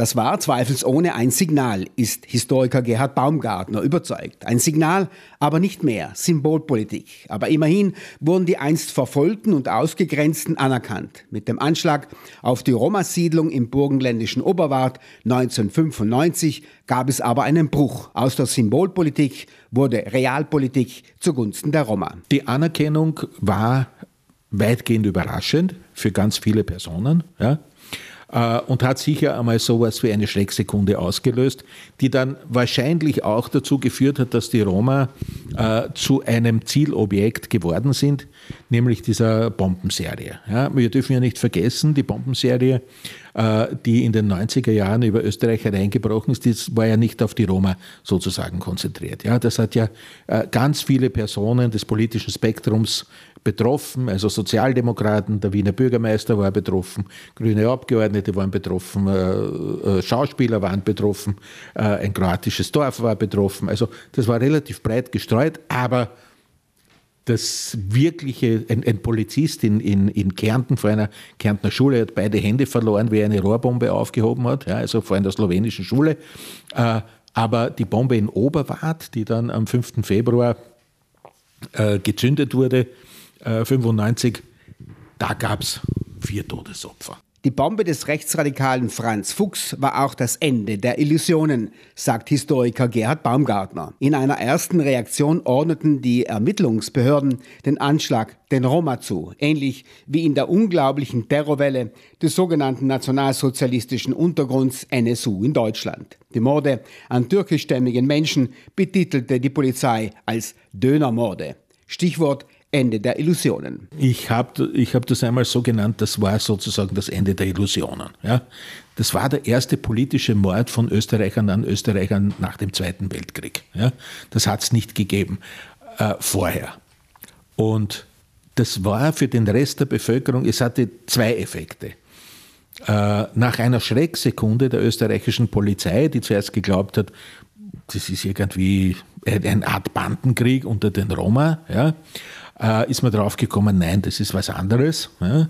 Das war zweifelsohne ein Signal, ist Historiker Gerhard Baumgartner überzeugt. Ein Signal, aber nicht mehr, Symbolpolitik. Aber immerhin wurden die einst Verfolgten und Ausgegrenzten anerkannt. Mit dem Anschlag auf die Roma-Siedlung im burgenländischen Oberwart 1995 gab es aber einen Bruch. Aus der Symbolpolitik wurde Realpolitik zugunsten der Roma. Die Anerkennung war weitgehend überraschend für ganz viele Personen. Ja und hat sicher einmal sowas wie eine Schrecksekunde ausgelöst, die dann wahrscheinlich auch dazu geführt hat, dass die Roma äh, zu einem Zielobjekt geworden sind, nämlich dieser Bombenserie. Ja, wir dürfen ja nicht vergessen, die Bombenserie, äh, die in den 90er Jahren über Österreich hereingebrochen ist, das war ja nicht auf die Roma sozusagen konzentriert. Ja, das hat ja äh, ganz viele Personen des politischen Spektrums betroffen, also Sozialdemokraten, der Wiener Bürgermeister war betroffen, grüne Abgeordnete waren betroffen, äh, äh, Schauspieler waren betroffen, äh, ein kroatisches Dorf war betroffen. Also das war relativ breit gestreut, aber das wirkliche, ein, ein Polizist in, in, in, Kärnten vor einer Kärntner Schule hat beide Hände verloren, wie er eine Rohrbombe aufgehoben hat, ja, also vor einer slowenischen Schule. aber die Bombe in Oberwart, die dann am 5. Februar gezündet wurde, 95, äh, da gab es vier Todesopfer. Die Bombe des Rechtsradikalen Franz Fuchs war auch das Ende der Illusionen, sagt Historiker Gerhard Baumgartner. In einer ersten Reaktion ordneten die Ermittlungsbehörden den Anschlag den Roma zu, ähnlich wie in der unglaublichen Terrorwelle des sogenannten nationalsozialistischen Untergrunds NSU in Deutschland. Die Morde an türkischstämmigen Menschen betitelte die Polizei als Dönermorde. Stichwort Ende der Illusionen. Ich habe ich hab das einmal so genannt, das war sozusagen das Ende der Illusionen. Ja? Das war der erste politische Mord von Österreichern an Österreichern nach dem Zweiten Weltkrieg. Ja? Das hat es nicht gegeben äh, vorher. Und das war für den Rest der Bevölkerung, es hatte zwei Effekte. Äh, nach einer Schrecksekunde der österreichischen Polizei, die zuerst geglaubt hat, das ist irgendwie eine Art Bandenkrieg unter den Roma, ja, äh, ist man drauf gekommen, nein, das ist was anderes. Ja.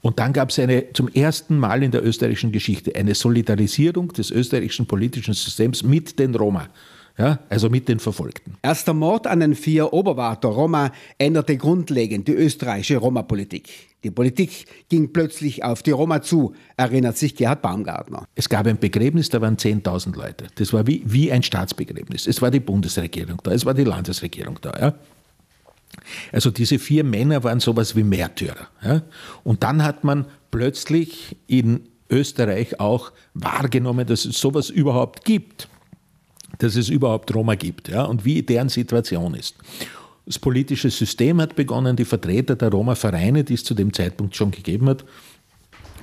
Und dann gab es eine, zum ersten Mal in der österreichischen Geschichte eine Solidarisierung des österreichischen politischen Systems mit den Roma. Ja, also mit den Verfolgten. Erst der Mord an den vier Oberwarter Roma änderte grundlegend die österreichische Roma-Politik. Die Politik ging plötzlich auf die Roma zu, erinnert sich Gerhard Baumgartner. Es gab ein Begräbnis, da waren 10.000 Leute. Das war wie, wie ein Staatsbegräbnis. Es war die Bundesregierung da, es war die Landesregierung da. Ja? Also diese vier Männer waren sowas wie Märtyrer. Ja? Und dann hat man plötzlich in Österreich auch wahrgenommen, dass es sowas überhaupt gibt, dass es überhaupt Roma gibt ja? und wie deren Situation ist. Das politische System hat begonnen, die Vertreter der Roma-Vereine, die es zu dem Zeitpunkt schon gegeben hat,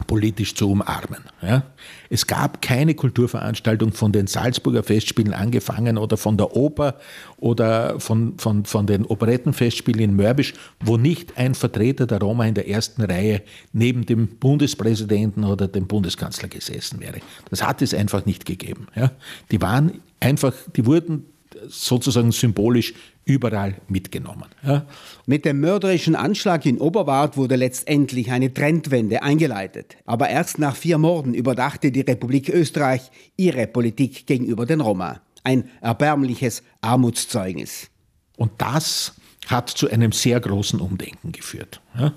politisch zu umarmen. Ja? Es gab keine Kulturveranstaltung von den Salzburger Festspielen angefangen oder von der Oper oder von, von, von den Operettenfestspielen in Mörbisch, wo nicht ein Vertreter der Roma in der ersten Reihe neben dem Bundespräsidenten oder dem Bundeskanzler gesessen wäre. Das hat es einfach nicht gegeben. Ja? Die waren einfach, die wurden sozusagen symbolisch überall mitgenommen. Ja. Mit dem mörderischen Anschlag in Oberwart wurde letztendlich eine Trendwende eingeleitet. Aber erst nach vier Morden überdachte die Republik Österreich ihre Politik gegenüber den Roma. Ein erbärmliches Armutszeugnis. Und das hat zu einem sehr großen Umdenken geführt. Ja.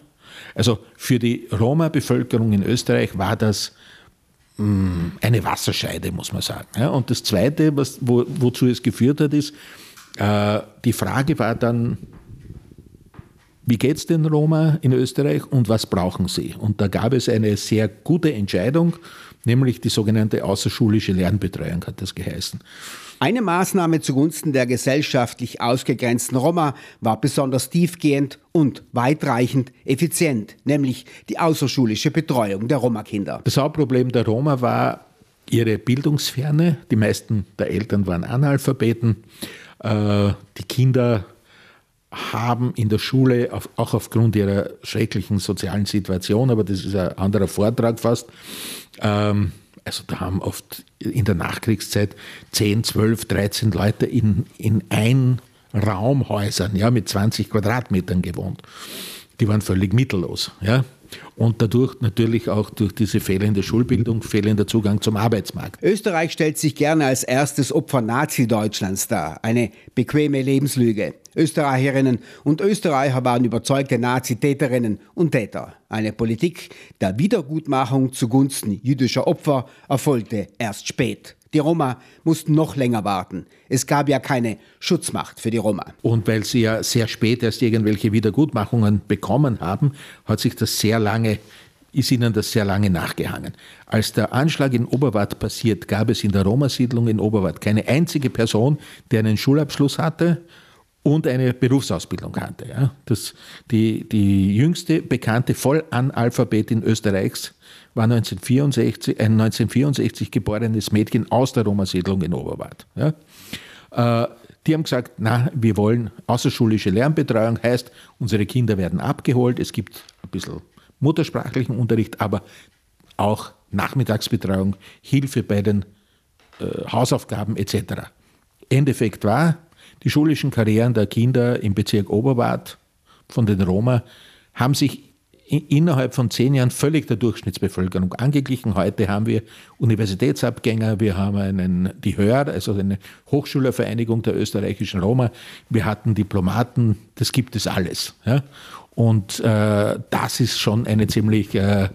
Also für die Roma-Bevölkerung in Österreich war das eine Wasserscheide, muss man sagen. Und das Zweite, was, wo, wozu es geführt hat, ist, äh, die Frage war dann, wie geht es den Roma in Österreich und was brauchen sie? Und da gab es eine sehr gute Entscheidung, nämlich die sogenannte außerschulische Lernbetreuung hat das geheißen. Eine Maßnahme zugunsten der gesellschaftlich ausgegrenzten Roma war besonders tiefgehend und weitreichend effizient, nämlich die außerschulische Betreuung der Roma-Kinder. Das Hauptproblem der Roma war ihre Bildungsferne. Die meisten der Eltern waren Analphabeten. Äh, die Kinder haben in der Schule, auch aufgrund ihrer schrecklichen sozialen Situation, aber das ist ein anderer Vortrag fast, ähm, also da haben oft in der Nachkriegszeit 10, 12, 13 Leute in, in Einraumhäusern ja, mit 20 Quadratmetern gewohnt. Die waren völlig mittellos. Ja. Und dadurch natürlich auch durch diese fehlende Schulbildung, fehlender Zugang zum Arbeitsmarkt. Österreich stellt sich gerne als erstes Opfer Nazi-Deutschlands dar. Eine bequeme Lebenslüge. Österreicherinnen und Österreicher waren überzeugte Nazitäterinnen und Täter. Eine Politik der Wiedergutmachung zugunsten jüdischer Opfer erfolgte erst spät. Die Roma mussten noch länger warten. Es gab ja keine Schutzmacht für die Roma. Und weil sie ja sehr spät erst irgendwelche Wiedergutmachungen bekommen haben, hat sich das sehr lange ist ihnen das sehr lange nachgehangen. Als der Anschlag in Oberwart passiert, gab es in der Roma-Siedlung in Oberwart keine einzige Person, die einen Schulabschluss hatte und eine Berufsausbildung hatte. Ja. Das, die, die jüngste bekannte Vollanalphabetin Österreichs war 1964, ein 1964 geborenes Mädchen aus der Roma-Siedlung in Oberwart. Ja. Äh, die haben gesagt, na, wir wollen außerschulische Lernbetreuung, heißt, unsere Kinder werden abgeholt, es gibt ein bisschen muttersprachlichen Unterricht, aber auch Nachmittagsbetreuung, Hilfe bei den äh, Hausaufgaben etc. Endeffekt war, die schulischen Karrieren der Kinder im Bezirk Oberwart von den Roma haben sich innerhalb von zehn Jahren völlig der Durchschnittsbevölkerung angeglichen. Heute haben wir Universitätsabgänger, wir haben einen, die HÖR, also eine Hochschülervereinigung der österreichischen Roma, wir hatten Diplomaten, das gibt es alles. Ja? Und äh, das ist schon eine ziemlich äh,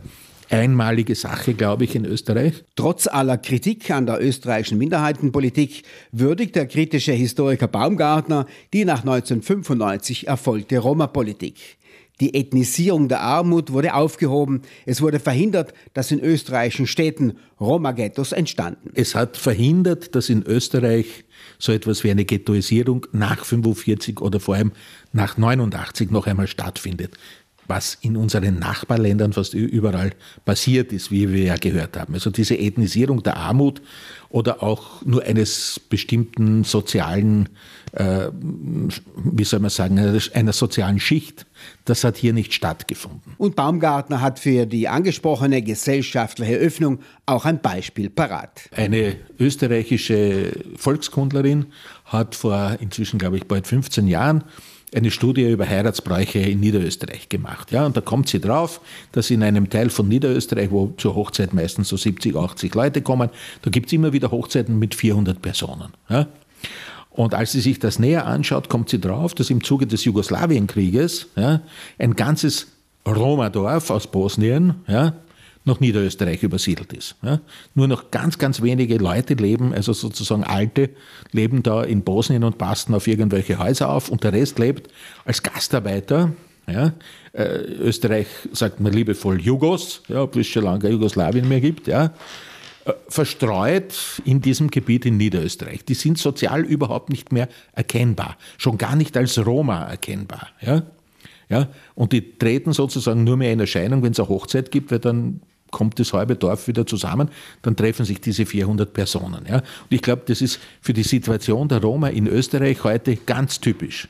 einmalige Sache, glaube ich, in Österreich. Trotz aller Kritik an der österreichischen Minderheitenpolitik würdigt der kritische Historiker Baumgartner die nach 1995 erfolgte Roma-Politik. Die Ethnisierung der Armut wurde aufgehoben. Es wurde verhindert, dass in österreichischen Städten Roma-Ghettos entstanden. Es hat verhindert, dass in Österreich so etwas wie eine Ghettoisierung nach 45 oder vor allem nach 89 noch einmal stattfindet was in unseren Nachbarländern fast überall passiert ist, wie wir ja gehört haben. Also diese Ethnisierung der Armut oder auch nur eines bestimmten sozialen, äh, wie soll man sagen, einer sozialen Schicht, das hat hier nicht stattgefunden. Und Baumgartner hat für die angesprochene gesellschaftliche Öffnung auch ein Beispiel parat. Eine österreichische Volkskundlerin hat vor inzwischen, glaube ich, bald 15 Jahren eine Studie über Heiratsbräuche in Niederösterreich gemacht. Ja, und da kommt sie drauf, dass in einem Teil von Niederösterreich, wo zur Hochzeit meistens so 70, 80 Leute kommen, da gibt es immer wieder Hochzeiten mit 400 Personen. Ja. Und als sie sich das näher anschaut, kommt sie drauf, dass im Zuge des Jugoslawienkrieges ja, ein ganzes Roma-Dorf aus Bosnien ja, nach Niederösterreich übersiedelt ist. Ja. Nur noch ganz, ganz wenige Leute leben, also sozusagen Alte, leben da in Bosnien und passen auf irgendwelche Häuser auf und der Rest lebt als Gastarbeiter. Ja. Äh, Österreich sagt man liebevoll Jugos, ja, obwohl es schon lange Jugoslawien mehr gibt. Ja äh, verstreut in diesem Gebiet in Niederösterreich. Die sind sozial überhaupt nicht mehr erkennbar, schon gar nicht als Roma erkennbar. Ja? Ja? Und die treten sozusagen nur mehr in Erscheinung, wenn es eine Hochzeit gibt, weil dann kommt das halbe Dorf wieder zusammen, dann treffen sich diese 400 Personen. Ja? Und ich glaube, das ist für die Situation der Roma in Österreich heute ganz typisch.